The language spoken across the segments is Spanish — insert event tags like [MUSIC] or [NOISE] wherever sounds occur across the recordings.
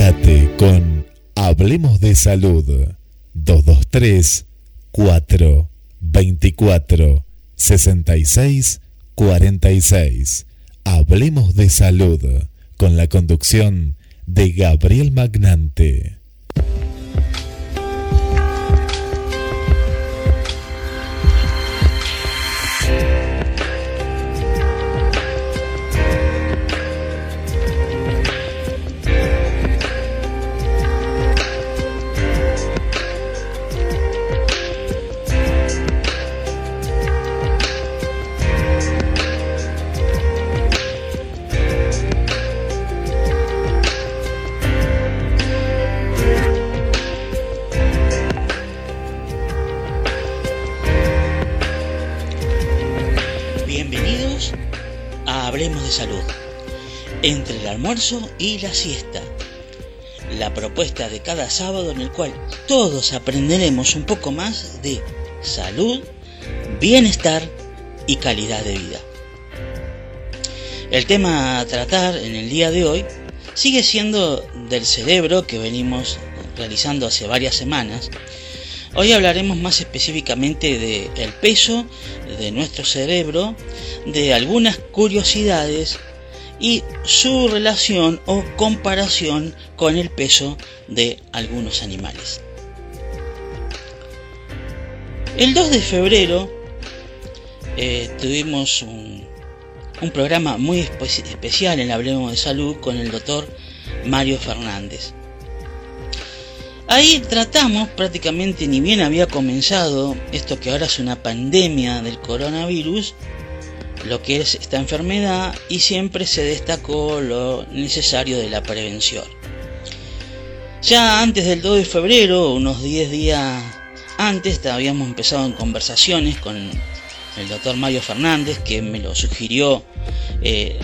Comunicate con Hablemos de Salud 223 4 24 66 46. Hablemos de Salud con la conducción de Gabriel Magnante. Salud, entre el almuerzo y la siesta. La propuesta de cada sábado en el cual todos aprenderemos un poco más de salud, bienestar y calidad de vida. El tema a tratar en el día de hoy sigue siendo del cerebro que venimos realizando hace varias semanas. Hoy hablaremos más específicamente del peso de nuestro cerebro, de algunas curiosidades y su relación o comparación con el peso de algunos animales. El 2 de febrero eh, tuvimos un, programa muy espe- especial en Hablemos de Salud con el doctor Mario Fernández. Ahí tratamos prácticamente, ni bien había comenzado esto que ahora es una pandemia del coronavirus, lo que es esta enfermedad y siempre se destacó lo necesario de la prevención. Ya antes del 2 de febrero, unos 10 días antes, habíamos empezado en conversaciones con el doctor Mario Fernández, que me lo sugirió, eh,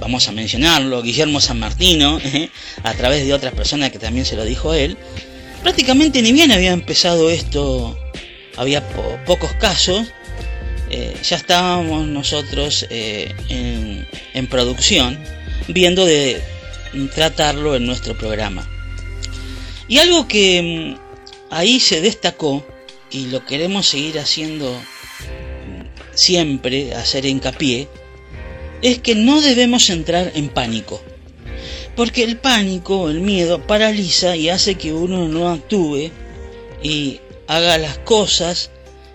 vamos a mencionarlo, Guillermo San Martino, [LAUGHS] a través de otras personas que también se lo dijo él. Prácticamente ni bien había empezado esto, había po- pocos casos, eh, ya estábamos nosotros eh, en, en producción viendo de tratarlo en nuestro programa. Y algo que mm, ahí se destacó y lo queremos seguir haciendo mm, siempre, hacer hincapié, es que no debemos entrar en pánico. Porque el pánico, el miedo, paraliza y hace que uno no actúe y haga las cosas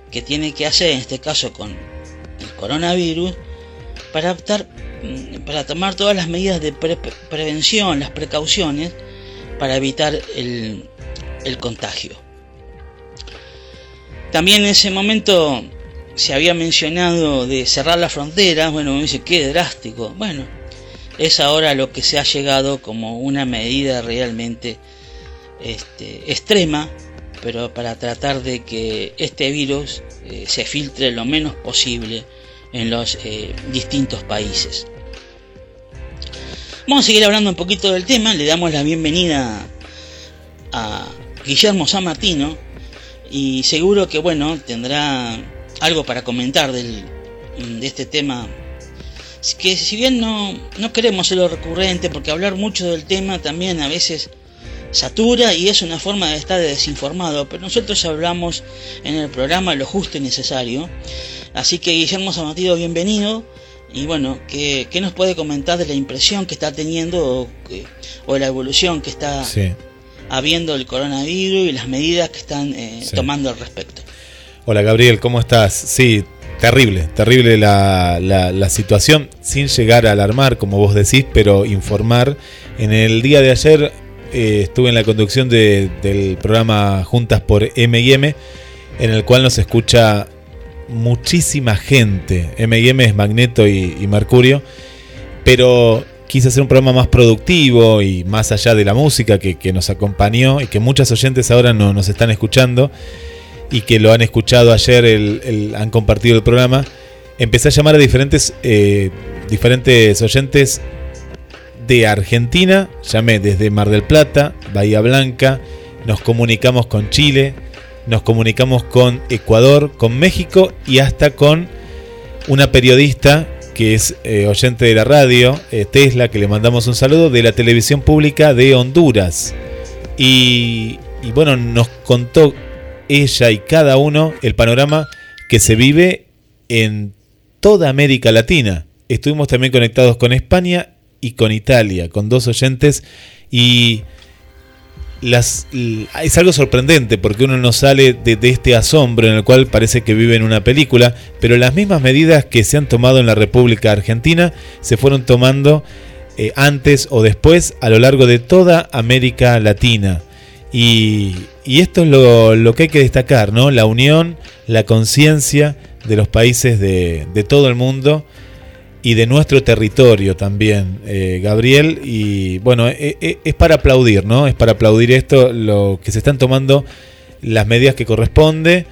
que tiene que hacer, en este caso con el coronavirus, para, optar, mm, para tomar todas las medidas de pre- prevención, las precauciones, para evitar el contagio. También en ese momento se había mencionado de cerrar las fronteras, bueno, me dice, qué drástico. Bueno, es ahora lo que se ha llegado como una medida realmente este, extrema, pero para tratar de que este virus eh, se filtre lo menos posible en los eh, distintos países. Vamos a seguir hablando un poquito del tema, le damos la bienvenida a Guillermo San Martino y seguro que bueno, tendrá algo para comentar del, de este tema que si bien no, no queremos serlo recurrente porque hablar mucho del tema también a veces satura y es una forma de estar desinformado, pero nosotros hablamos en el programa lo justo y necesario. Así que Guillermo Samatido, bienvenido. Y bueno, ¿qué, qué nos puede comentar de la impresión que está teniendo o, o la evolución que está Sí. habiendo el coronavirus y las medidas que están eh, Sí. tomando al respecto? Hola Gabriel, ¿cómo estás? Sí, terrible, terrible la, la- la situación, sin llegar a alarmar, como vos decís, pero informar. En el día de ayer eh, estuve en la conducción de- del programa Juntas por M&M, en el cual nos escucha muchísima gente. M&M es Magneto y, Mercurio. Pero quise hacer un programa más productivo y más allá de la música que, nos acompañó y que muchas oyentes ahora no, nos están escuchando y que lo han escuchado ayer, el, han compartido el programa. Empecé a llamar a diferentes, eh, diferentes oyentes de Argentina, llamé desde Mar del Plata, Bahía Blanca, nos comunicamos con Chile, nos comunicamos con Ecuador, con México y hasta con una periodista que es eh, oyente de la radio, eh, Tesla, que le mandamos un saludo, de la televisión pública de Honduras. Y, y bueno, nos contó ella y cada uno el panorama que se vive en toda América Latina. Estuvimos también conectados con España y con Italia, con dos oyentes y las, es algo sorprendente porque uno no sale de, este asombro en el cual parece que vive en una película, pero las mismas medidas que se han tomado en la República Argentina se fueron tomando eh, antes o después a lo largo de toda América Latina. Y, esto es lo, que hay que destacar, ¿no? La unión, la conciencia de los países de, todo el mundo y de nuestro territorio también, eh, Gabriel. Y bueno, e, e, es para aplaudir, ¿no? Es para aplaudir esto, lo que se están tomando las medidas que corresponde,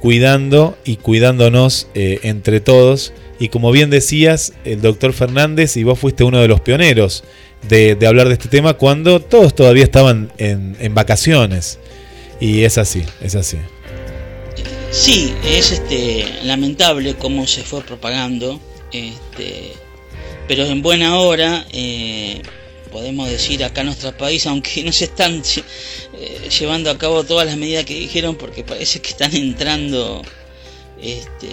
cuidando y cuidándonos eh, entre todos. Y como bien decías, el doctor Fernández, y vos fuiste uno de los pioneros de, hablar de este tema cuando todos todavía estaban en, en vacaciones. Y es así, es así. Sí, es este lamentable cómo se fue propagando este, pero en buena hora, eh, podemos decir acá en nuestro país, aunque no se están [LAUGHS] eh, llevando a cabo todas las medidas que dijeron, porque parece que están entrando este,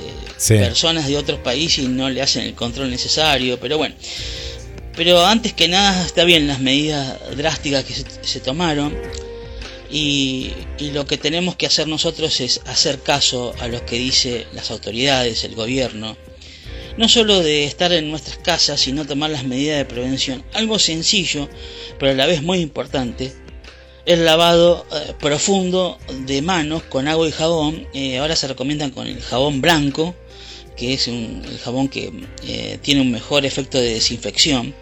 personas de otros países y no le hacen el control necesario, pero bueno. Pero antes que nada está bien las medidas drásticas que se, tomaron y, lo que tenemos que hacer nosotros es hacer caso a lo que dice las autoridades, el gobierno, no solo de estar en nuestras casas, sino tomar las medidas de prevención. Algo sencillo, pero a la vez muy importante, el lavado eh, profundo de manos con agua y jabón. Eh, ahora se recomiendan con el jabón blanco, que es un, el jabón que eh, tiene un mejor efecto de desinfección.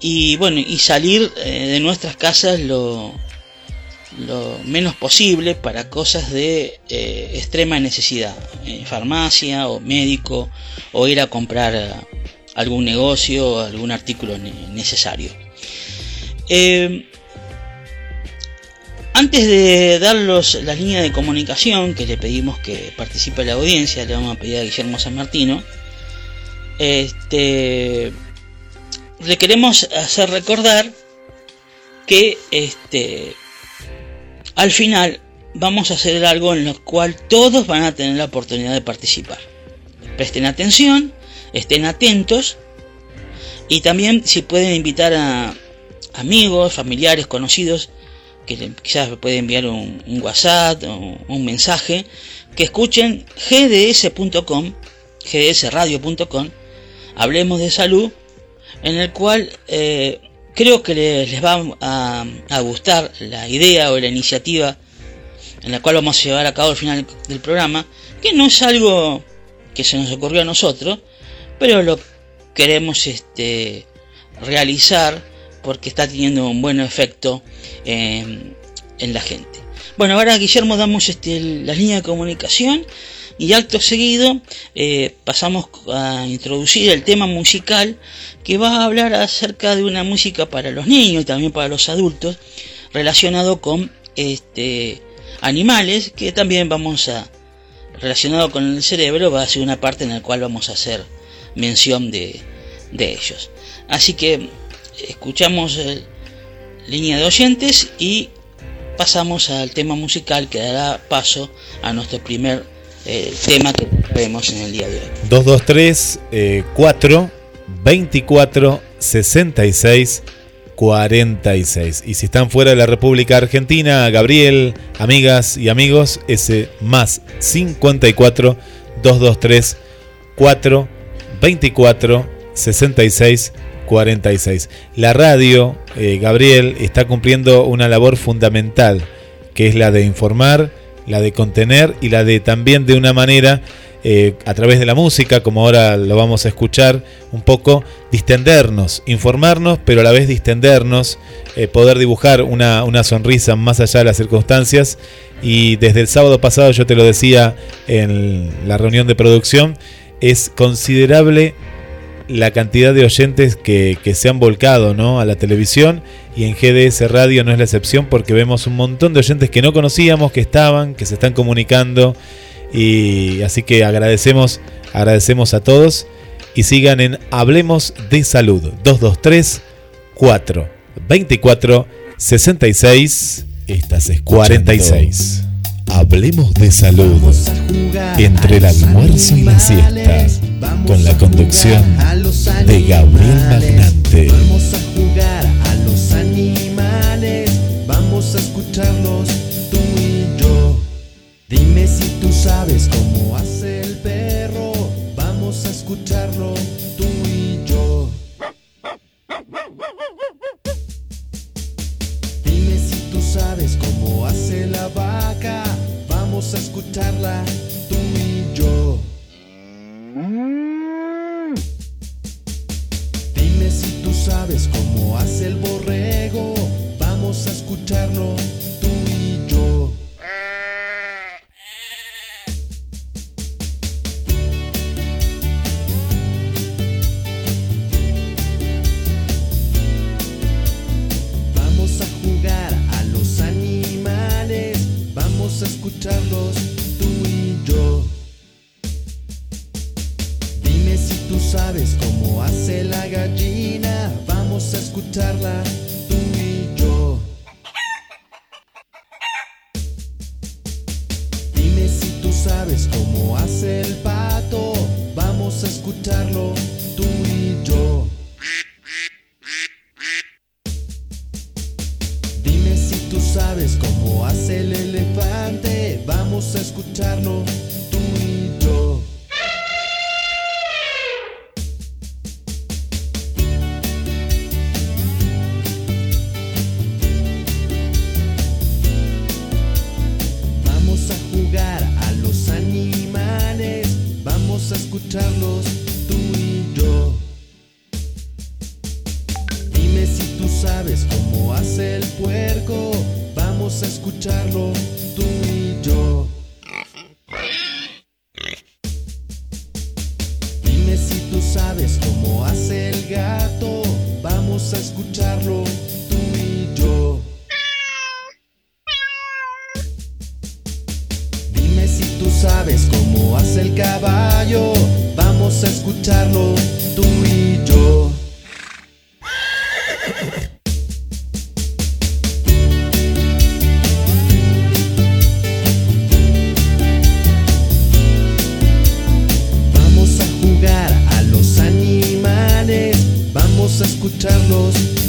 Y bueno, y salir de nuestras casas lo, menos posible para cosas de eh, extrema necesidad, farmacia o médico o ir a comprar algún negocio o algún artículo necesario. Eh, antes de darlos las líneas de comunicación que le pedimos que participe la audiencia, le vamos a pedir a Guillermo San Martino, este, le queremos hacer recordar que este, al final vamos a hacer algo en lo cual todos van a tener la oportunidad de participar. Presten atención, estén atentos y también si pueden invitar a amigos, familiares, conocidos, que quizás pueden enviar un, WhatsApp o un mensaje, que escuchen gds.com, gdsradio.com, hablemos de salud, en el cual eh, creo que les, va a, gustar la idea o la iniciativa en la cual vamos a llevar a cabo al final del programa, que no es algo que se nos ocurrió a nosotros, pero lo queremos este, realizar porque está teniendo un buen efecto en, la gente. Bueno, ahora Guillermo damos este, la línea de comunicación y acto seguido eh, pasamos a introducir el tema musical que va a hablar acerca de una música para los niños y también para los adultos relacionado con este animales que también vamos a relacionado con el cerebro va a ser una parte en la cual vamos a hacer mención de, ellos. Así que escuchamos línea de oyentes y pasamos al tema musical que dará paso a nuestro primer eh, tema que vemos en el día de hoy 223 4 24 66 46. Y si están fuera de la República Argentina, Gabriel, amigas y amigos, ese más 54 223 4 24 66 46. La radio, eh, Gabriel, está cumpliendo una labor fundamental, que es la de informar, la de contener y la de también de una manera eh, a través de la música, como ahora lo vamos a escuchar, un poco distendernos, informarnos, pero a la vez distendernos, eh, poder dibujar una, una sonrisa más allá de las circunstancias. Y desde el sábado pasado, yo te lo decía en la reunión de producción, es considerable la cantidad de oyentes que, que, se han volcado ¿no? a la televisión y en GDS Radio no es la excepción porque vemos un montón de oyentes que no conocíamos, que estaban, que se están comunicando y así que agradecemos, agradecemos a todos y sigan en Hablemos de Salud 223 4 24 66 estas es 46. Hablemos de salud. Entre el almuerzo y la siesta. Con la conducción de Gabriel Magnante. Vamos a jugar a los animales, vamos a escucharlos tú y yo. Dime si tú sabes cómo hace el perro, vamos a escucharlo hace la vaca, vamos a escucharla tú y yo. Dime si tú sabes cómo hace el borrego, vamos a escucharlo tú y yo.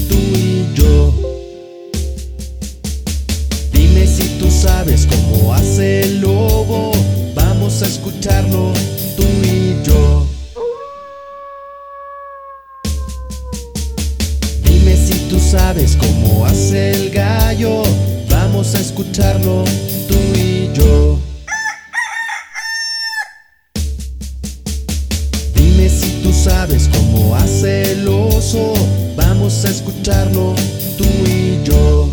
Tú y yo. Dime si tú sabes cómo hace el lobo, vamos a escucharlo tú y yo. Dime si tú sabes cómo hace el gallo, vamos a escucharlo tú y yo. Sabes cómo hace el oso, vamos a escucharlo tú y yo.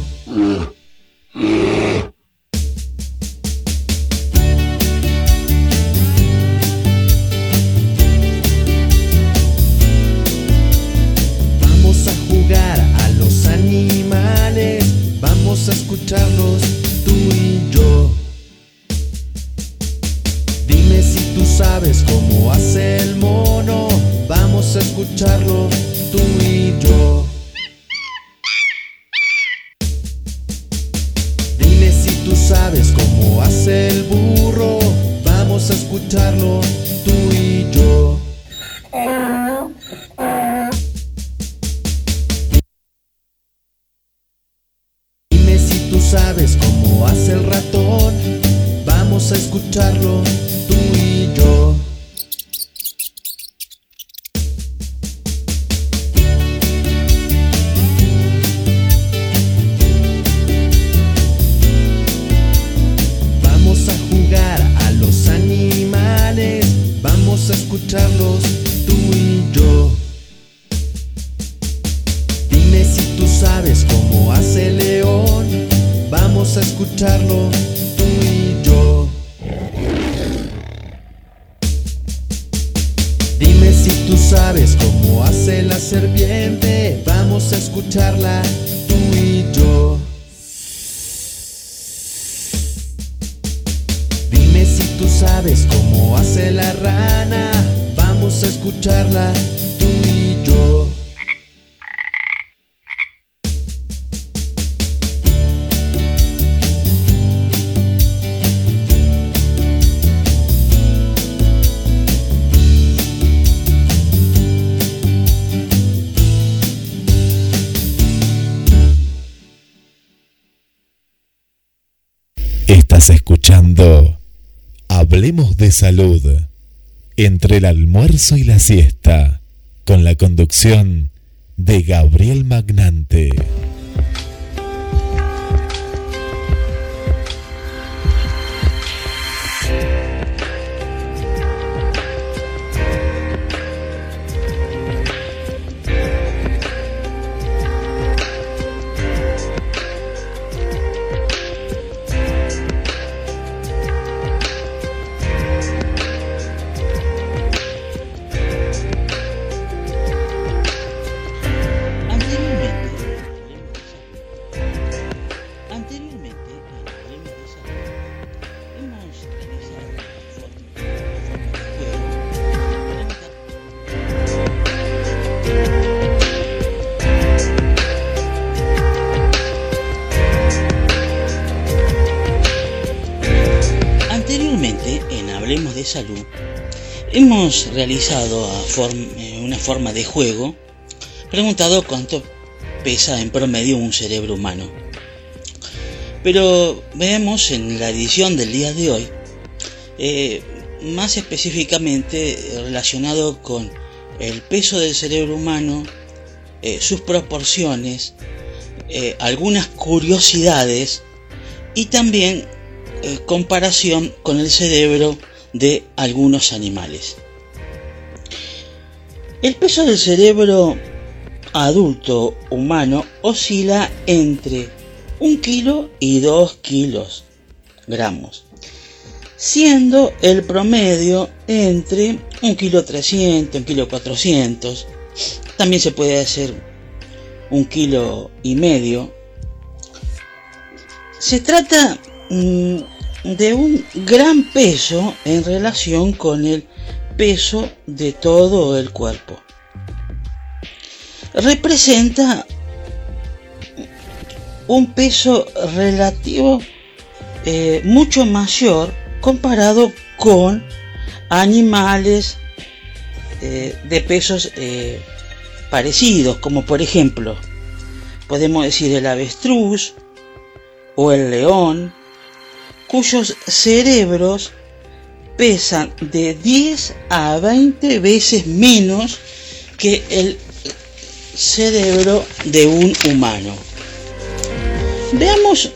Si tú sabes cómo hace la serpiente, vamos a escucharla tú y yo. Dime si tú sabes cómo hace la rana, vamos a escucharla Hablemos de Salud entre el almuerzo y la siesta con la conducción de Gabriel Magnante. Hemos realizado a eh, una forma de juego preguntado cuánto pesa en promedio un cerebro humano. Pero veamos en la edición del día de hoy, eh, más específicamente relacionado con el peso del cerebro humano, eh, sus proporciones, algunas curiosidades y también comparación con el cerebro de algunos animales. El peso del cerebro adulto humano oscila entre 1 kilo y 2 kilos gramos, siendo el promedio entre 1 kilo 300, 1 kilo 400, también se puede hacer 1 kilo y medio. Se trata mm, de un gran peso en relación con el peso de todo el cuerpo. Representa un peso relativo eh, mucho mayor comparado con animales eh, de pesos eh, parecidos, como por ejemplo, podemos decir el avestruz o el león, cuyos cerebros pesan de 10 a 20 veces menos que el cerebro de un humano. Veamos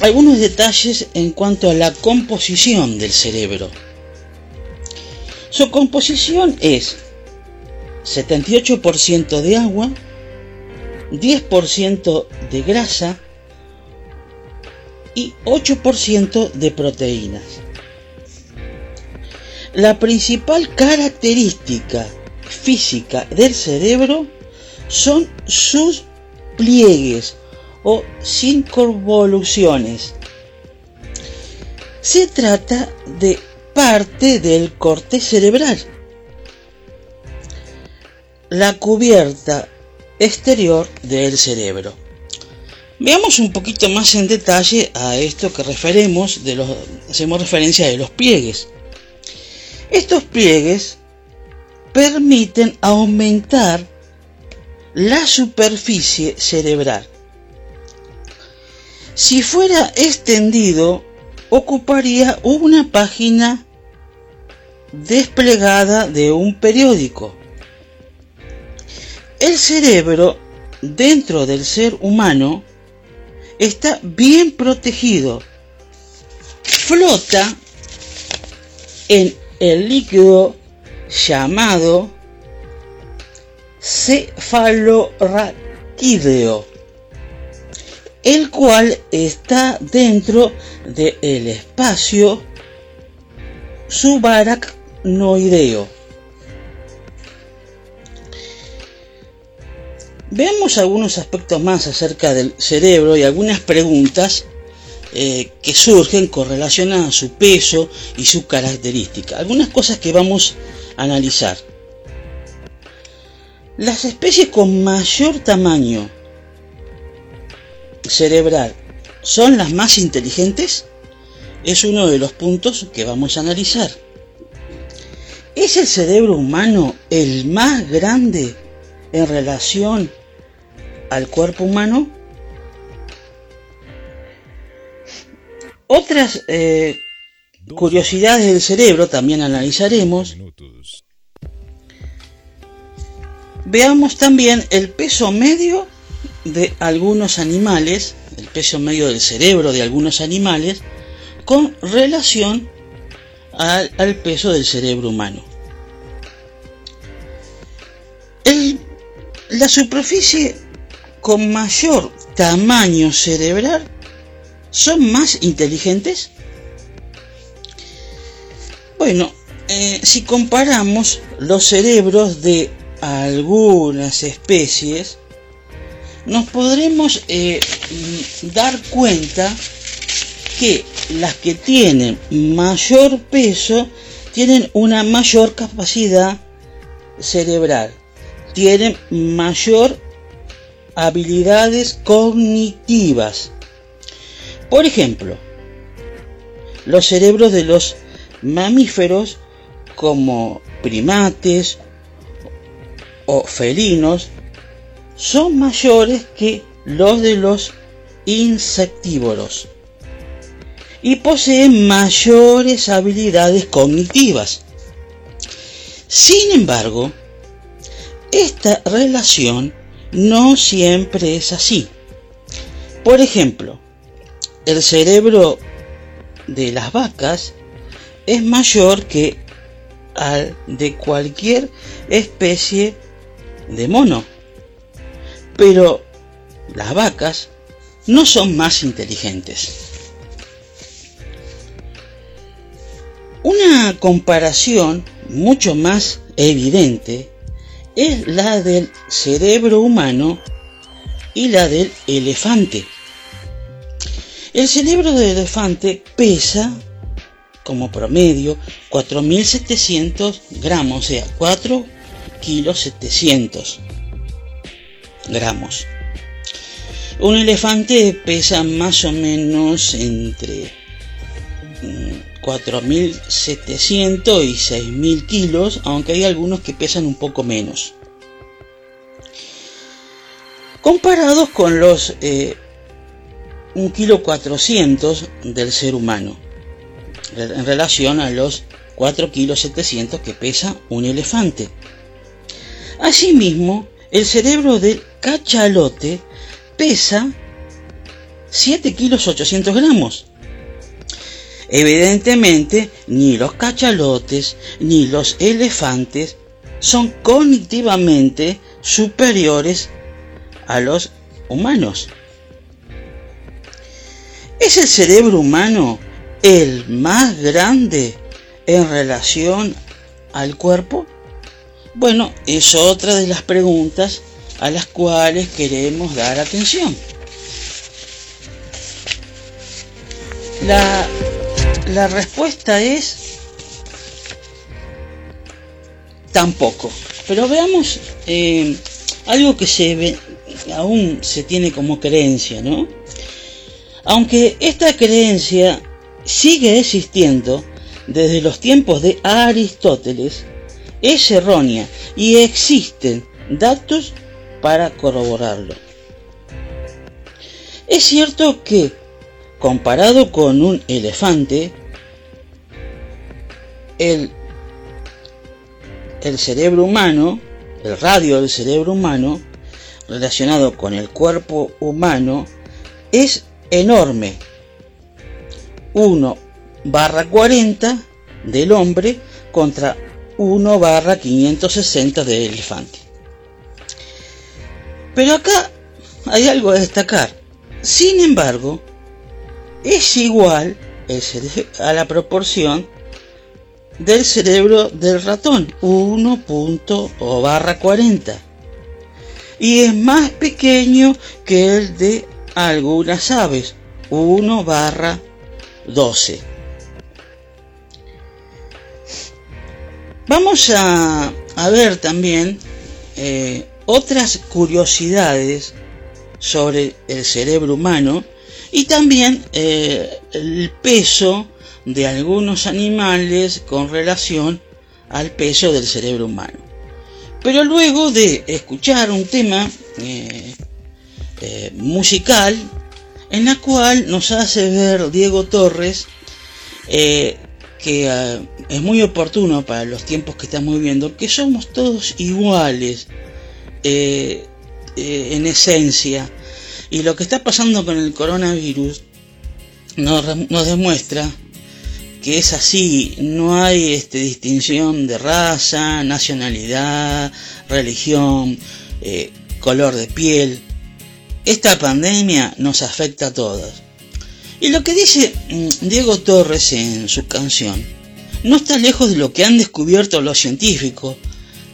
algunos detalles en cuanto a la composición del cerebro. Su composición es 78% de agua, 10% de grasa y 8% de proteínas. La principal característica física del cerebro son sus pliegues o circunvoluciones. Se trata de parte del corte cerebral. La cubierta exterior del cerebro. Veamos un poquito más en detalle a esto que referemos de hacemos referencia de los pliegues. Estos pliegues permiten aumentar la superficie cerebral. Si fuera extendido, ocuparía una página desplegada de un periódico. El cerebro dentro del ser humano está bien protegido. Flota en el líquido llamado cefalorraquídeo, el cual está dentro del espacio subaracnoideo. Veamos algunos aspectos más acerca del cerebro y algunas preguntas eh, que surgen con relación a su peso y su característica. Algunas cosas que vamos a analizar. Las especies con mayor tamaño cerebral son las más inteligentes? Es uno de los puntos que vamos a analizar. ¿Es el cerebro humano el más grande en relación al cuerpo humano? Otras eh, curiosidades del cerebro también analizaremos. Veamos también el peso medio de algunos animales, el peso medio del cerebro de algunos animales, con relación al, peso del cerebro humano. la superficie con mayor tamaño cerebral son más inteligentes? Bueno, eh, si comparamos los cerebros de algunas especies, nos podremos eh, dar cuenta que las que tienen mayor peso tienen una mayor capacidad cerebral, tienen mayor habilidades cognitivas por ejemplo, los cerebros de los mamíferos como primates o felinos son mayores que los de los insectívoros y poseen mayores habilidades cognitivas. Sin embargo, esta relación no siempre es así. Por ejemplo, el cerebro de las vacas es mayor que al de cualquier especie de mono. Pero las vacas no son más inteligentes. Una comparación mucho más evidente es la del cerebro humano y la del elefante. El cerebro de elefante pesa como promedio 4.700 gramos, o sea, 4 kilos 700 gramos. Un elefante pesa más o menos entre 4.700 mm, y 6.000 kilos, aunque hay algunos que pesan un poco menos. Comparados con los eh, un kilo 400 del ser humano en relación a los 4 kilos 700 que pesa un elefante. Asimismo, el cerebro del cachalote pesa 7 kilos 800 gramos. Evidentemente, ni los cachalotes ni los elefantes son cognitivamente superiores a los humanos. ¿Es el cerebro humano el más grande en relación al cuerpo? Bueno, es otra de las preguntas a las cuales queremos dar atención. La, la respuesta es tampoco. Pero veamos eh, algo que se ve, aún se tiene como creencia, ¿no? Aunque esta creencia sigue existiendo desde los tiempos de Aristóteles, es errónea y existen datos para corroborarlo. Es cierto que, comparado con un elefante, el, el cerebro humano, el radio del cerebro humano, relacionado con el cuerpo humano, es enorme. 1 barra 40 del hombre contra 1 barra 560 de elefante. Pero acá hay algo a destacar. Sin embargo, es igual a la proporción del cerebro del ratón, 1. o barra 40. Y es más pequeño que el de algunas aves, 1 barra 12. Vamos a, ver también eh, otras curiosidades sobre el cerebro humano y también eh, el peso de algunos animales con relación al peso del cerebro humano. Pero luego de escuchar un tema eh, eh, musical en la cual nos hace ver Diego Torres que es muy oportuno para los tiempos que estamos viviendo, que somos todos iguales en esencia y lo que está pasando con el coronavirus nos, demuestra que es así, no hay este, distinción de raza, nacionalidad, religión, eh, color de piel. Esta pandemia nos afecta a todos. Y lo que dice mm, Diego Torres en su canción no está lejos de lo que han descubierto los científicos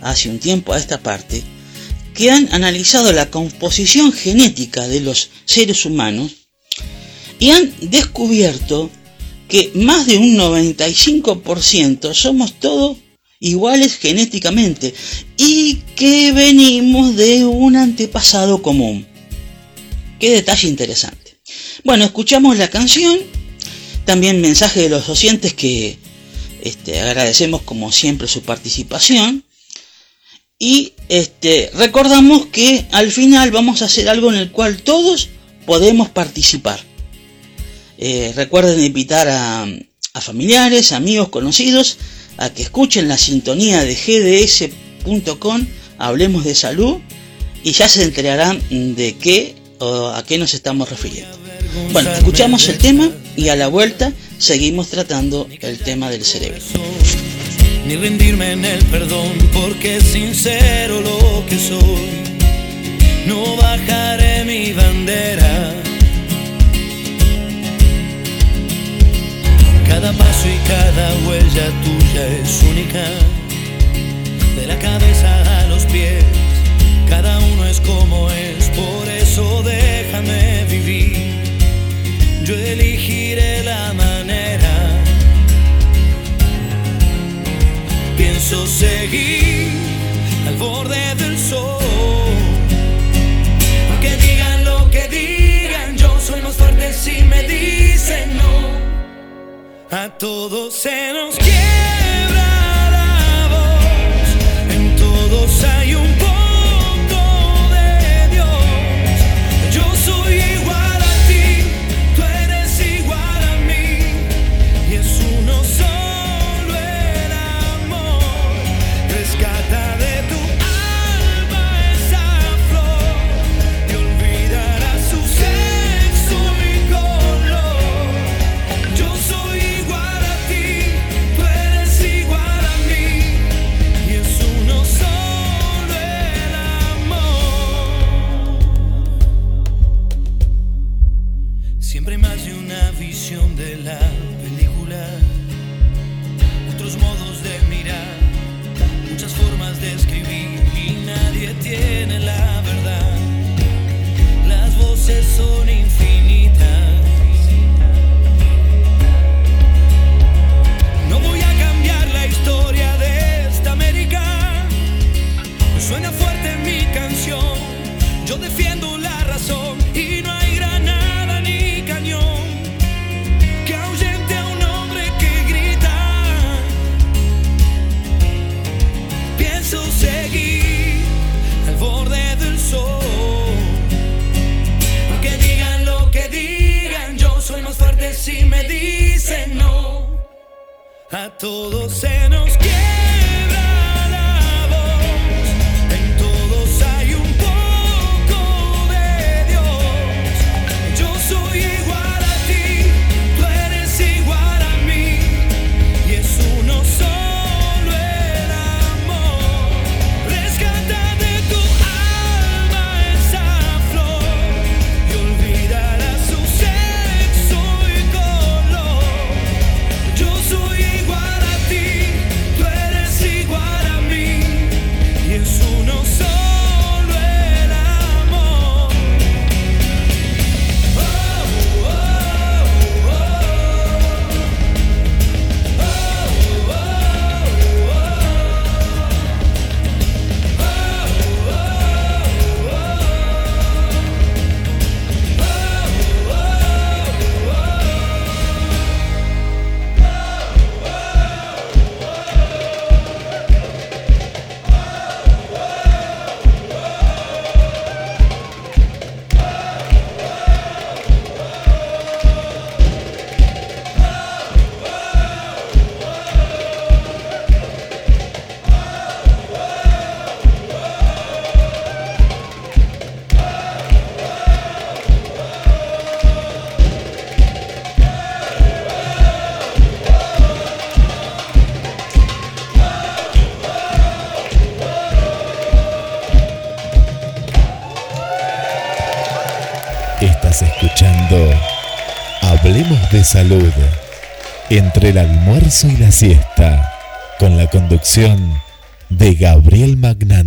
hace un tiempo a esta parte, que han analizado la composición genética de los seres humanos y han descubierto que más de un 95% somos todos iguales genéticamente y que venimos de un antepasado común. Qué detalle interesante. Bueno, escuchamos la canción, también mensaje de los docentes que este, agradecemos como siempre su participación. Y este, recordamos que al final vamos a hacer algo en el cual todos podemos participar. Eh, recuerden invitar a, familiares, amigos, conocidos a que escuchen la sintonía de gds.com, hablemos de salud y ya se enterarán de qué a qué nos estamos refiriendo. Bueno, escuchamos el tema y a la vuelta seguimos tratando el tema del cerebro ni rendirme en el perdón, porque es sincero lo que soy. No bajaré mi bandera. Cada paso y cada huella tuya es única, de la cabeza a los pies, cada uno es como es, por eso déjame vivir. Yo elegiré la manera pienso seguir al borde del sol. Aunque digan lo que digan, yo soy más fuerte si me dicen no. A todos se nos quiebra Salud entre el almuerzo y la siesta con la conducción de Gabriel Magnante.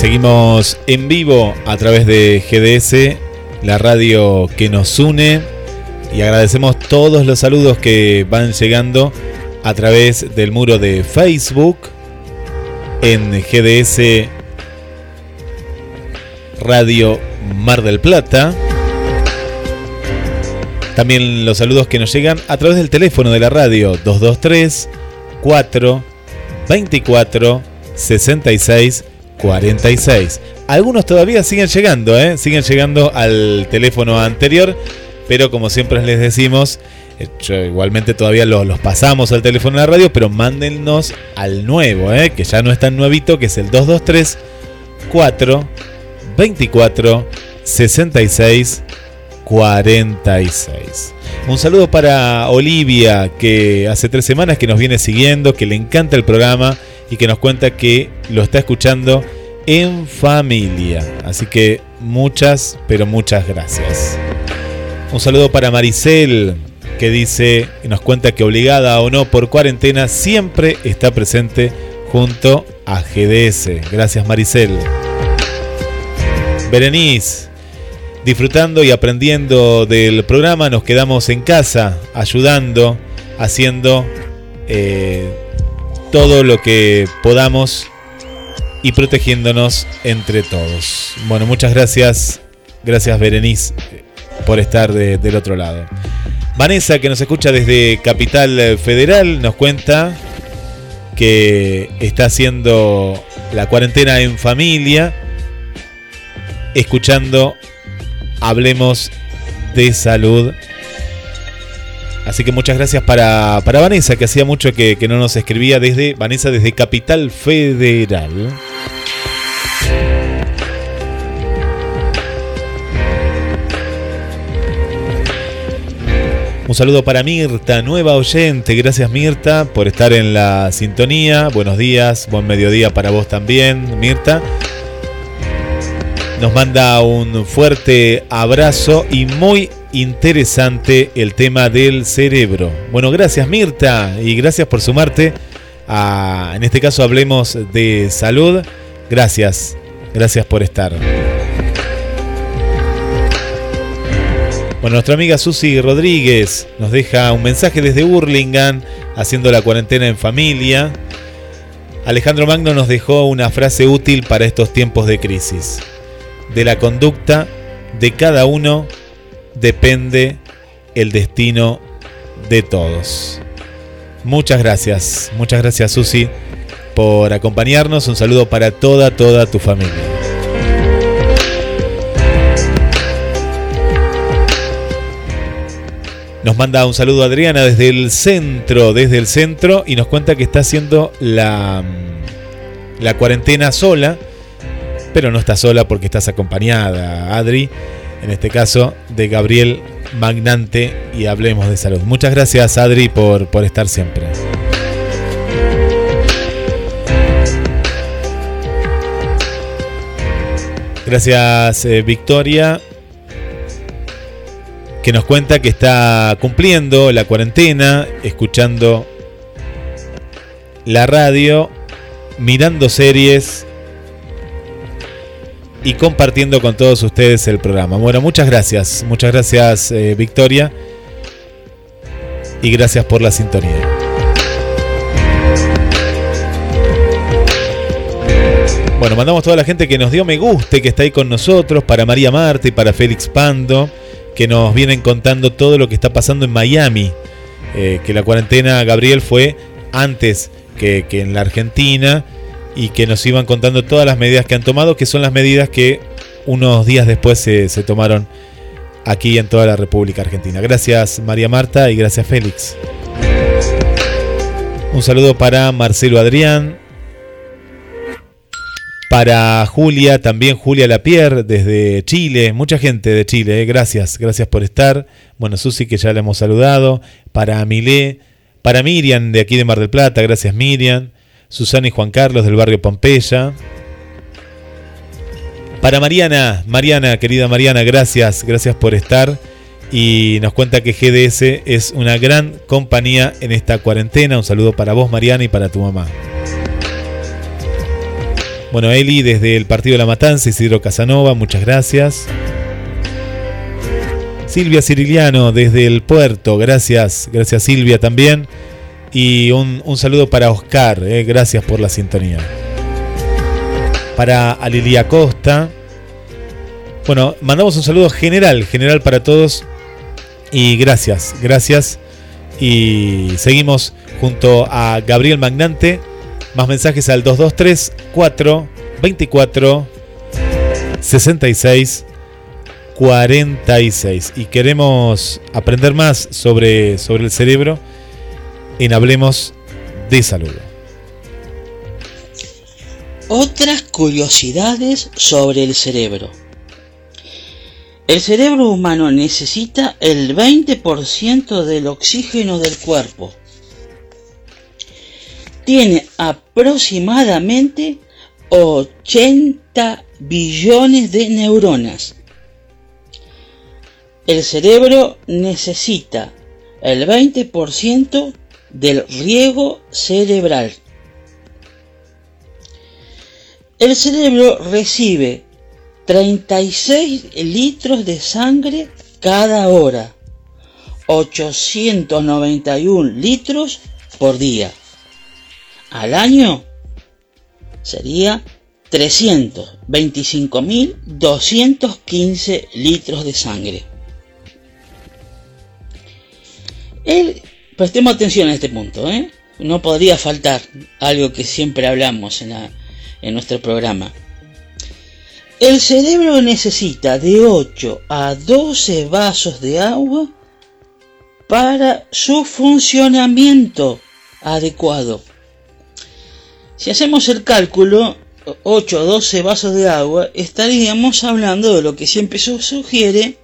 Seguimos en vivo a través de GDS, la radio que nos une. Y agradecemos todos los saludos que van llegando a través del muro de Facebook en GDS Radio Mar del Plata. También los saludos que nos llegan a través del teléfono de la radio 223 4 24 66 46. Algunos todavía siguen llegando, ¿eh? siguen llegando al teléfono anterior, pero como siempre les decimos, eh, igualmente todavía los, pasamos al teléfono de la radio, pero mándennos al nuevo, ¿eh? que ya no es tan nuevito, que es el 223 4 24 66 46. Un saludo para Olivia, que hace tres semanas que nos viene siguiendo, que le encanta el programa y que nos cuenta que lo está escuchando en familia. Así que muchas, pero muchas gracias. Un saludo para Maricel, que dice y nos cuenta que obligada o no por cuarentena siempre está presente junto a GDS. Gracias Maricel. Berenice, disfrutando y aprendiendo del programa, nos quedamos en casa, ayudando, haciendo eh, todo lo que podamos y protegiéndonos entre todos. Bueno, muchas gracias, gracias Berenice por estar del otro lado. Vanessa, que nos escucha desde Capital Federal, nos cuenta que está haciendo la cuarentena en familia, escuchando Hablemos de Salud Así que muchas gracias para, Vanessa, que hacía mucho que, no nos escribía desde Vanessa desde Capital Federal. Un saludo para Mirta, nueva oyente. Gracias Mirta por estar en la sintonía. Buenos días, buen mediodía para vos también, Mirta. Nos manda un fuerte abrazo y muy interesante el tema del cerebro. Bueno, gracias Mirta y gracias por sumarte en este caso hablemos de salud. Gracias, gracias por estar. Bueno, nuestra amiga Susi Rodríguez nos deja un mensaje desde Burlingame haciendo la cuarentena en familia. Alejandro Magno nos dejó una frase útil para estos tiempos de crisis. De la conducta de cada uno depende el destino de todos. Muchas gracias, muchas gracias Susi por acompañarnos. Un saludo para toda, toda tu familia. Nos manda un saludo Adriana desde el centro, desde el centro, y nos cuenta que está haciendo la, la cuarentena sola, pero no está sola porque estás acompañada, Adri en este caso de Gabriel Magnante y hablemos de salud. Muchas gracias Adri por, por estar siempre. Gracias eh, Victoria, que nos cuenta que está cumpliendo la cuarentena, escuchando la radio, mirando series y compartiendo con todos ustedes el programa. Bueno, muchas gracias, muchas gracias eh, Victoria y gracias por la sintonía. Bueno, mandamos toda la gente que nos dio me guste, que está ahí con nosotros, para María Marta y para Félix Pando, que nos vienen contando todo lo que está pasando en Miami, eh, que la cuarentena, Gabriel, fue antes que, que en la Argentina y que nos iban contando todas las medidas que han tomado, que son las medidas que unos días después se, tomaron aquí en toda la República Argentina. Gracias María Marta y gracias Félix. Un saludo para Marcelo Adrián. Para Julia, también Julia Lapierre desde Chile, mucha gente de Chile, eh, gracias, gracias por estar. Bueno, Susi que ya la hemos saludado. Para Milé, para Miriam de aquí de Mar del Plata, gracias Miriam. Susana y Juan Carlos del barrio Pompeya. Para Mariana, Mariana, querida Mariana, gracias, gracias por estar. Y nos cuenta que GDS es una gran compañía en esta cuarentena. Un saludo para vos, Mariana, y para tu mamá. Bueno, Eli desde el Partido de la Matanza, Isidro Casanova, muchas gracias. Silvia Ciriliano desde el puerto, gracias, gracias Silvia también. Y un, saludo para Oscar, eh, gracias por la sintonía. Para Alilia Costa. Bueno, mandamos un saludo general, general para todos. Y gracias, gracias. Y seguimos junto a Gabriel Magnante más mensajes al 223 4 24 66 46. Y queremos aprender más sobre, sobre el cerebro en Hablemos de Salud. Otras curiosidades sobre el cerebro. El cerebro humano necesita el 20% del oxígeno del cuerpo tiene aproximadamente 80 billones de neuronas. El cerebro necesita el 20% del riego cerebral. El cerebro recibe 36 litros de sangre cada hora, 891 litros por día al año sería 325.215 litros de sangre. Prestemos atención a este punto, ¿eh? no podría faltar algo que siempre hablamos en, nuestro programa. El cerebro necesita de 8 a 12 vasos de agua para su funcionamiento adecuado. Si hacemos el cálculo, 8 o 12 vasos de agua, estaríamos hablando de lo que siempre se sugiere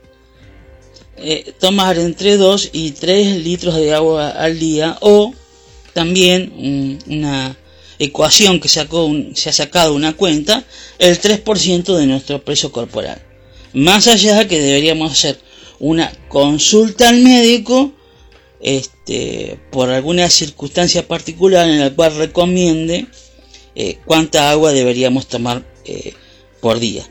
eh, tomar entre 2 y 3 litros de agua al día o también una ecuación que sacó se ha sacado una cuenta, el 3% de nuestro peso corporal. Más allá que deberíamos hacer una consulta al médico este, por alguna circunstancia particular en la cual recomiende eh, cuánta agua deberíamos tomar eh, por día.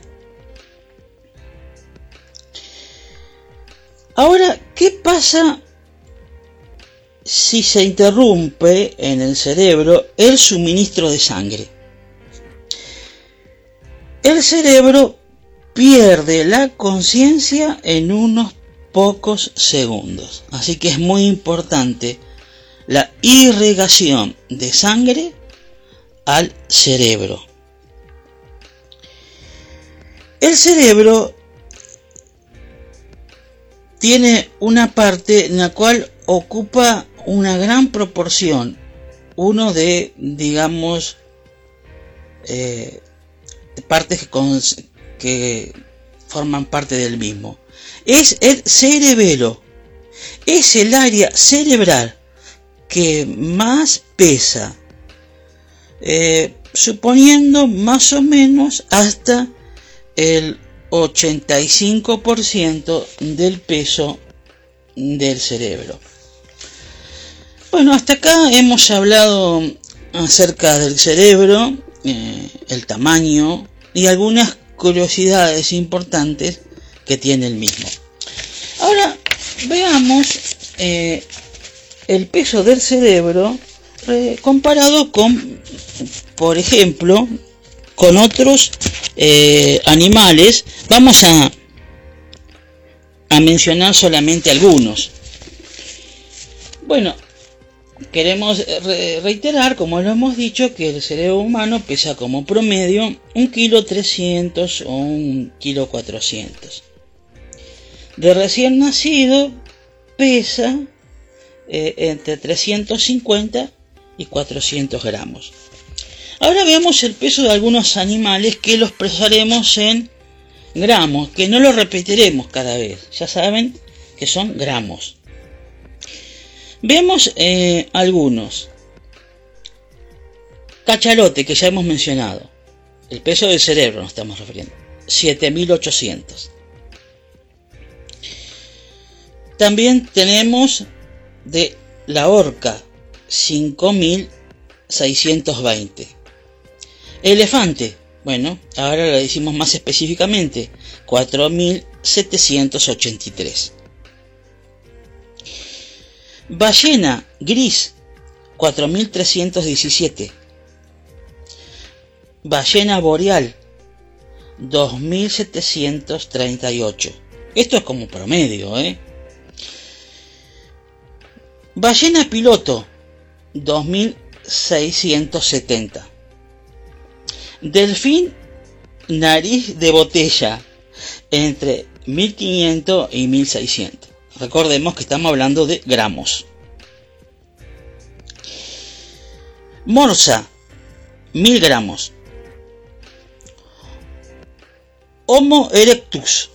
Ahora, ¿qué pasa si se interrumpe en el cerebro el suministro de sangre? El cerebro pierde la conciencia en unos pocos segundos. Así que es muy importante la irrigación de sangre al cerebro. El cerebro tiene una parte en la cual ocupa una gran proporción, uno de, digamos, eh, partes que, forman parte del mismo. Es el cerebelo, es el área cerebral que más pesa eh, suponiendo más o menos hasta el 85% del peso del cerebro. Bueno, hasta acá hemos hablado acerca del cerebro, eh, el tamaño y algunas curiosidades importantes que tiene el mismo. Ahora veamos eh, el peso del cerebro comparado con, por ejemplo, con otros eh, animales. Vamos a, a mencionar solamente algunos. Bueno, queremos reiterar, como lo hemos dicho, que el cerebro humano pesa como promedio un kilo 300 o un kilo 400. De recién nacido pesa eh, entre 350 y 400 gramos. Ahora veamos el peso de algunos animales que los expresaremos en gramos, que no lo repetiremos cada vez. Ya saben que son gramos. Vemos eh, algunos. Cachalote, que ya hemos mencionado. El peso del cerebro nos estamos refiriendo. 7800. También tenemos de la orca 5620. Elefante, bueno, ahora lo decimos más específicamente, 4783. Ballena gris, 4317. Ballena boreal, 2738. Esto es como promedio, ¿eh? Ballena piloto, 2670. Delfín nariz de botella, entre 1500 y 1600. Recordemos que estamos hablando de gramos. Morsa, 1000 gramos. Homo erectus,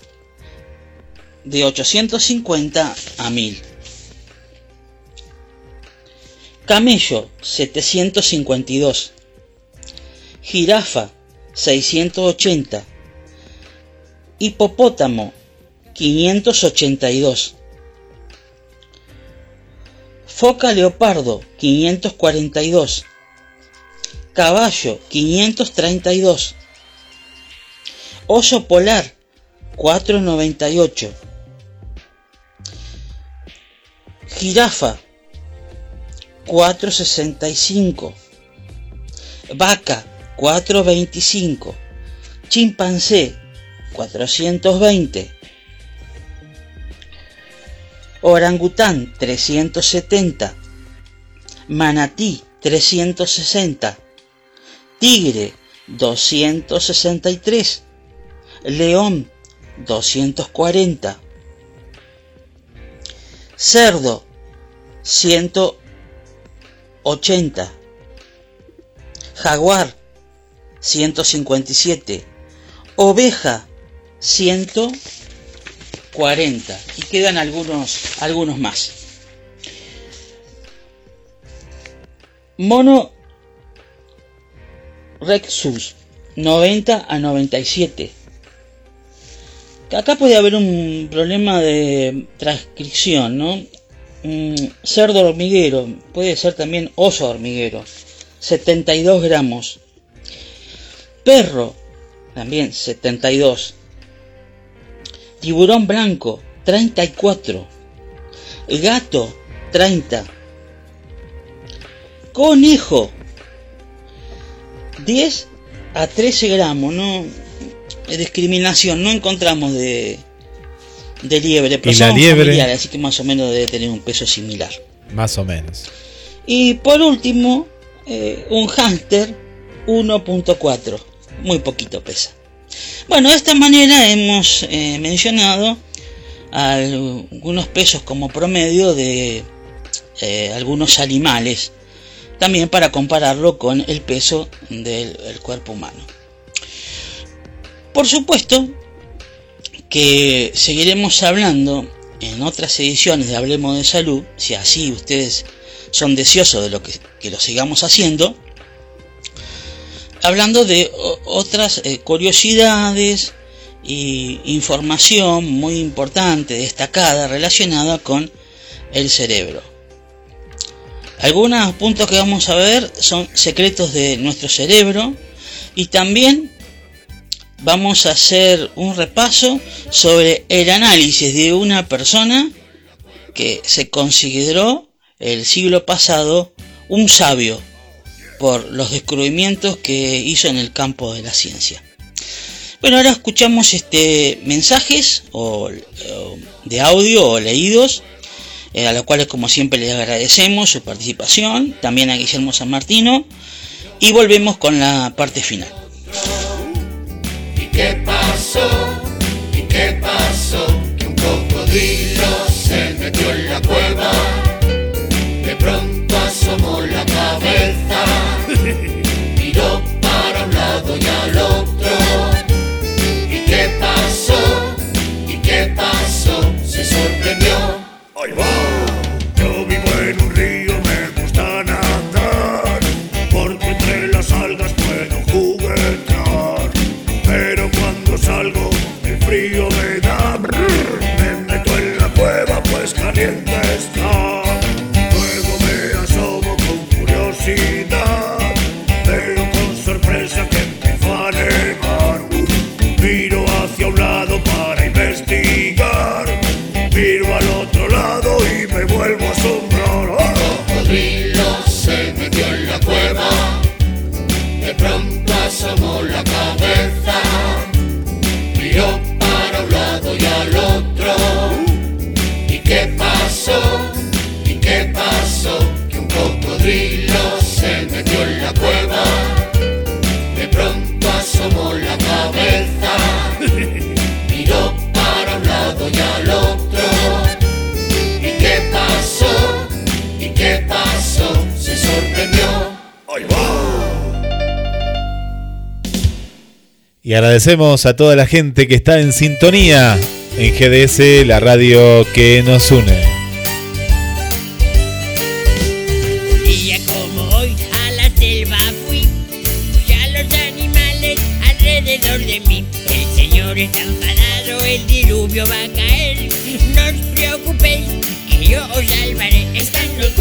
de 850 a 1000. Camello 752. Jirafa 680. Hipopótamo 582. Foca leopardo 542. Caballo 532. Oso polar 498. Jirafa 465. Vaca 425. Chimpancé 420. Orangután 370. Manatí 360. Tigre 263. León 240. Cerdo 100 80. Jaguar 157. Oveja 140. Y quedan algunos, algunos más. Mono Rexus 90 a 97. Acá puede haber un problema de transcripción, ¿no? Cerdo hormiguero, puede ser también oso hormiguero, 72 gramos. Perro, también 72. Tiburón blanco, 34. Gato, 30. Conejo, 10 a 13 gramos, no discriminación, no encontramos de, de liebre, pero ¿Y la liebre? así que más o menos debe tener un peso similar. Más o menos. Y por último, eh, un hámster 1.4, muy poquito pesa. Bueno, de esta manera hemos eh, mencionado algunos pesos como promedio de eh, algunos animales, también para compararlo con el peso del el cuerpo humano. Por supuesto que seguiremos hablando en otras ediciones de Hablemos de Salud, si así ustedes son deseosos de lo que, que lo sigamos haciendo, hablando de otras eh, curiosidades y información muy importante, destacada, relacionada con el cerebro. Algunos puntos que vamos a ver son secretos de nuestro cerebro y también vamos a hacer un repaso sobre el análisis de una persona que se consideró el siglo pasado un sabio por los descubrimientos que hizo en el campo de la ciencia. Bueno, ahora escuchamos este mensajes o, de audio o leídos, eh, a los cuales como siempre les agradecemos su participación, también a Guillermo San Martino, y volvemos con la parte final. ¿Y qué pasó? ¿Y qué pasó? Que un cocodrilo se metió en entendió. ¡Ahí va! Y agradecemos a toda la gente que está en sintonía en GDS, la radio que nos une. Un día como hoy a la selva fui, fui a los animales alrededor de mí. El Señor está enfadado, el diluvio va a caer. No os preocupéis, que yo os salvaré. Están los.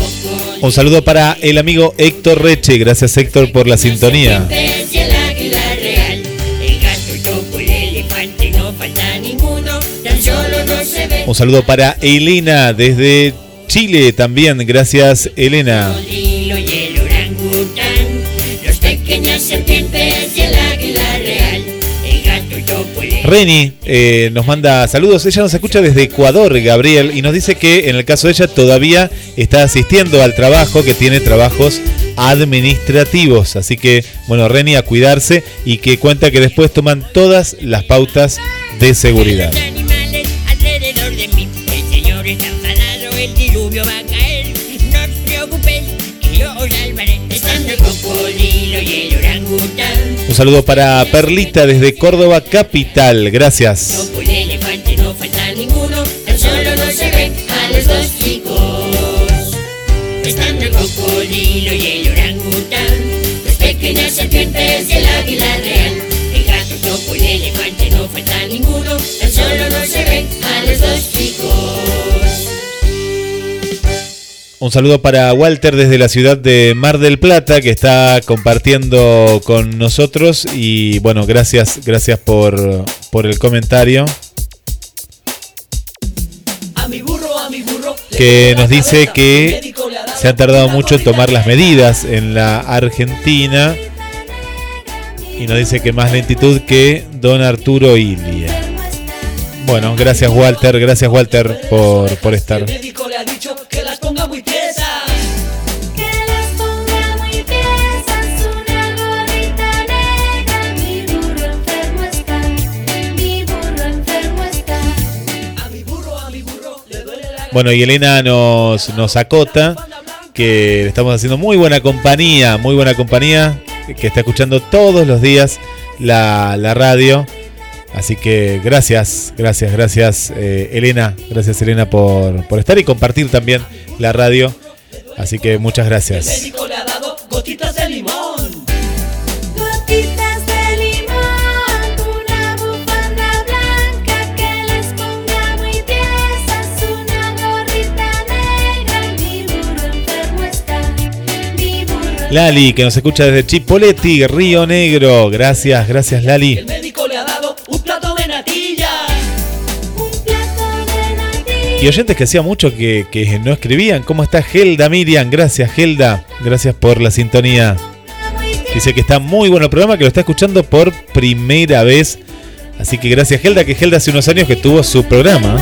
Un saludo para el amigo Héctor Reche. Gracias Héctor por la sintonía. Un saludo para Elena desde Chile también. Gracias Elena. Reni eh, nos manda saludos. Ella nos escucha desde Ecuador, Gabriel, y nos dice que en el caso de ella todavía está asistiendo al trabajo, que tiene trabajos administrativos. Así que, bueno, Reni a cuidarse y que cuenta que después toman todas las pautas de seguridad. Saludo para Perlita desde Córdoba Capital. Gracias. y el orangután, las pequeñas serpientes Un saludo para Walter desde la ciudad de Mar del Plata que está compartiendo con nosotros. Y bueno, gracias, gracias por, por el comentario. Que nos dice que se han tardado mucho en tomar las medidas en la Argentina. Y nos dice que más lentitud que don Arturo Ilia. Bueno, gracias Walter, gracias Walter por, por estar. Bueno, y Elena nos, nos acota que le estamos haciendo muy buena compañía, muy buena compañía, que está escuchando todos los días la, la radio. Así que gracias, gracias, gracias eh, Elena, gracias Elena por, por estar y compartir también la radio. Así que muchas gracias. médico le ha dado gotitas de limón. Gotitas de limón, una bufanda blanca que les ponga muy tiesas, una gorrita negra. Mi burro enfermo está, mi burro Lali, que nos escucha desde Chipoletti, Río Negro. Gracias, gracias Lali. Y oyentes que hacía mucho que, que no escribían. ¿Cómo está Gelda Miriam? Gracias Gelda. Gracias por la sintonía. Dice que está muy bueno el programa, que lo está escuchando por primera vez. Así que gracias Gelda, que Gelda hace unos años que tuvo su programa.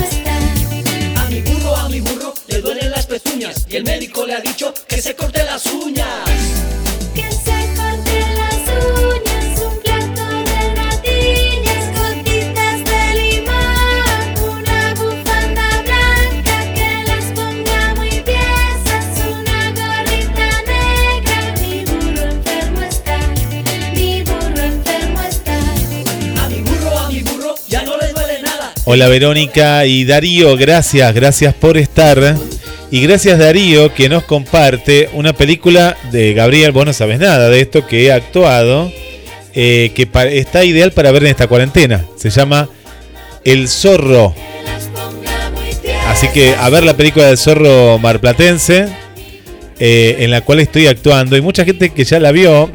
Hola Verónica y Darío, gracias, gracias por estar. Y gracias Darío que nos comparte una película de Gabriel, vos no sabes nada de esto, que he actuado, eh, que está ideal para ver en esta cuarentena. Se llama El Zorro. Así que a ver la película del Zorro Marplatense, eh, en la cual estoy actuando. Y mucha gente que ya la vio,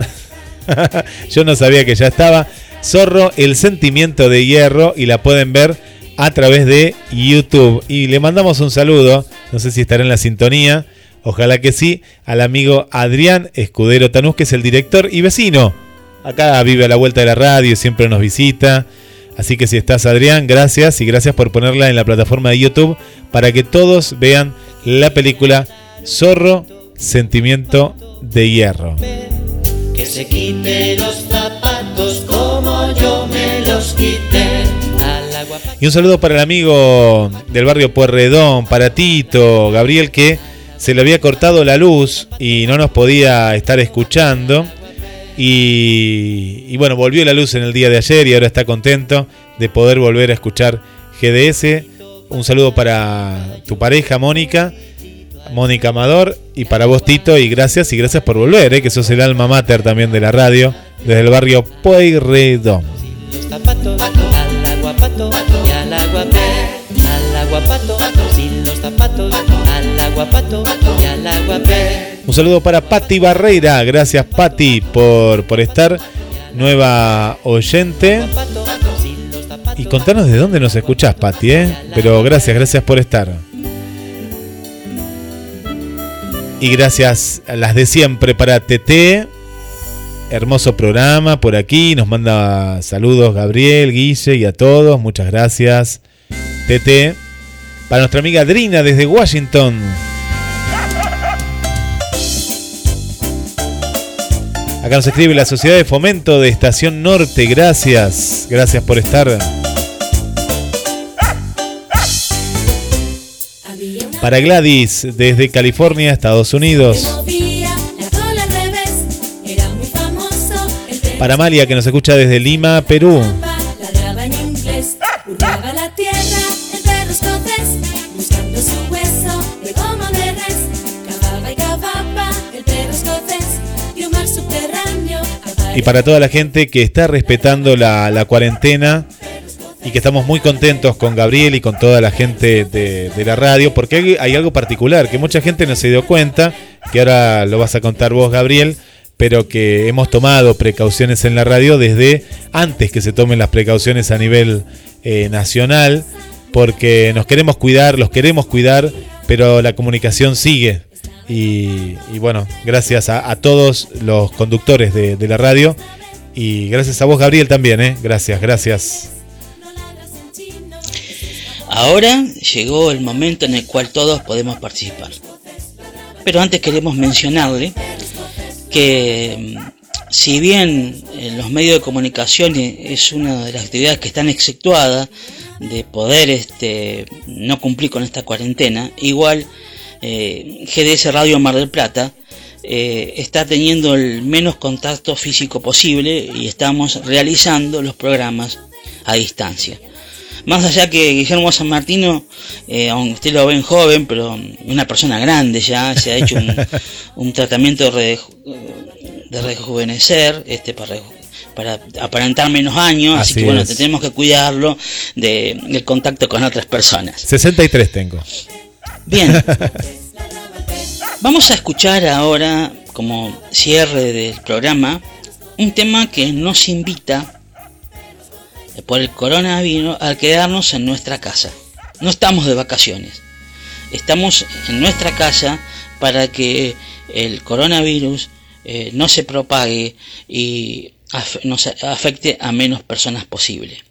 [LAUGHS] yo no sabía que ya estaba. Zorro, el sentimiento de hierro, y la pueden ver a través de YouTube. Y le mandamos un saludo, no sé si estará en la sintonía, Ojalá que sí. Al amigo Adrián Escudero Tanús, que es el director y vecino. Acá vive a la vuelta de la radio, siempre nos visita. Así que si estás Adrián, gracias y gracias por ponerla en la plataforma de YouTube para que todos vean la película Zorro, Sentimiento de Hierro. Que se quite los zapatos como yo me los quité. Y un saludo para el amigo del barrio Puerredón, para Tito, Gabriel, que se le había cortado la luz y no nos podía estar escuchando. Y, y bueno, volvió la luz en el día de ayer y ahora está contento de poder volver a escuchar GDS. Un saludo para tu pareja, Mónica, Mónica Amador, y para vos, Tito, y gracias, y gracias por volver, eh, que sos el alma mater también de la radio, desde el barrio Pueyrredón. Al agua pato y al agua pe. Al agua pato sin los zapatos. Al agua pato y al. Un saludo para Patti Barreira. Gracias, Patti, por, por estar. Nueva oyente. Y contanos de dónde nos escuchás, Patti, ¿eh? Pero gracias, gracias por estar. Y gracias a las de siempre para TT. Hermoso programa por aquí. Nos manda saludos Gabriel, Guille y a todos. Muchas gracias. Para nuestra amiga Drina desde Washington. Acá nos escribe la Sociedad de Fomento de Estación Norte. Gracias. Gracias por estar. Para Gladys desde California, Estados Unidos. Para Amalia que nos escucha desde Lima, Perú. Y para toda la gente que está respetando la, cuarentena y que estamos muy contentos con Gabriel y con toda la gente de, de la radio, porque hay, hay algo particular que mucha gente no se dio cuenta, que ahora lo vas a contar vos, Gabriel, pero que hemos tomado precauciones en la radio desde antes que se tomen las precauciones a nivel eh, nacional, porque nos queremos cuidar, los queremos cuidar, pero la comunicación sigue. Y, y bueno, gracias a, todos los conductores de, de la radio y gracias a vos, Gabriel, también, ¿eh? Gracias, gracias. Ahora llegó el momento en el cual todos podemos participar. Pero antes queremos mencionarle que mm, si bien en los medios de comunicación es una de las actividades que están exceptuadas de poder este, no cumplir con esta cuarentena, igual eh, GDS Radio Mar del Plata eh, está teniendo el menos contacto físico posible y estamos realizando los programas a distancia. Más allá que Guillermo San Martino, eh, aunque usted lo ven joven, pero una persona grande ya, se ha hecho un, [LAUGHS] un tratamiento de, reju- de rejuvenecer, este, para, para aparentar menos años, así, Así que bueno, es. tenemos que cuidarlo de, del contacto con otras personas. 63 tengo. Bien. Vamos a escuchar ahora, como cierre del programa, un tema que nos invita por el coronavirus a quedarnos en nuestra casa. No estamos de vacaciones. Estamos en nuestra casa para que el coronavirus eh, no se propague y nos afecte a menos personas posible.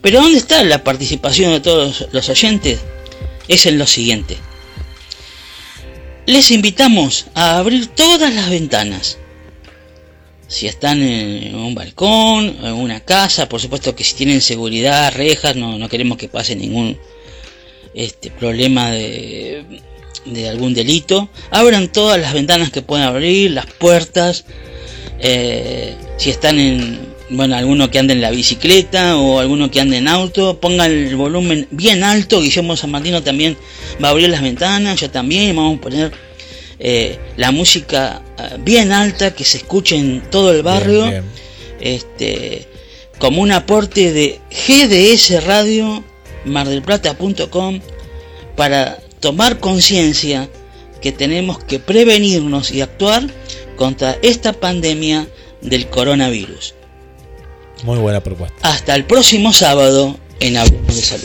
Pero ¿dónde está la participación de todos los oyentes? Es en lo siguiente. Les invitamos a abrir todas las ventanas. Si están en un balcón, en una casa, por supuesto que si tienen seguridad, rejas, no, no queremos que pase ningún este, problema de, de algún delito. Abran todas las ventanas que puedan abrir, las puertas. eh, si están en, bueno, alguno que ande en la bicicleta o alguno que ande en auto, pongan el volumen bien alto. Guillermo San Martino también va a abrir las ventanas, yo también. Vamos a poner eh, la música eh, bien alta que se escuche en todo el barrio. Bien, bien. Este, como un aporte de GDS Radio mardelplata.com para tomar conciencia que tenemos que prevenirnos y actuar contra esta pandemia del coronavirus. Muy buena propuesta. Hasta el próximo sábado en Hablemos de Salud.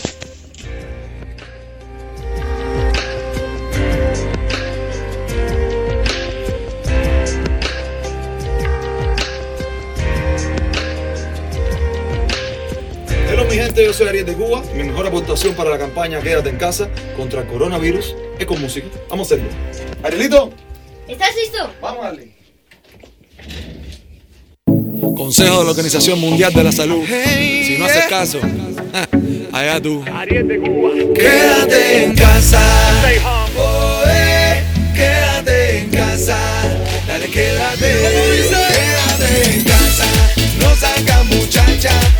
Hola mi gente, yo soy Ariel de Cuba. Mi mejor aportación para la campaña Quédate en casa contra el coronavirus es con música. Vamos a hacerlo. Arielito. ¿Estás listo? Vamos a darle. Consejo de la Organización Mundial de la Salud. Si no haces caso, allá tú. Quédate en casa. Quédate en casa. Dale, quédate. En casa. No salgas muchacha.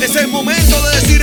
Es el momento de decir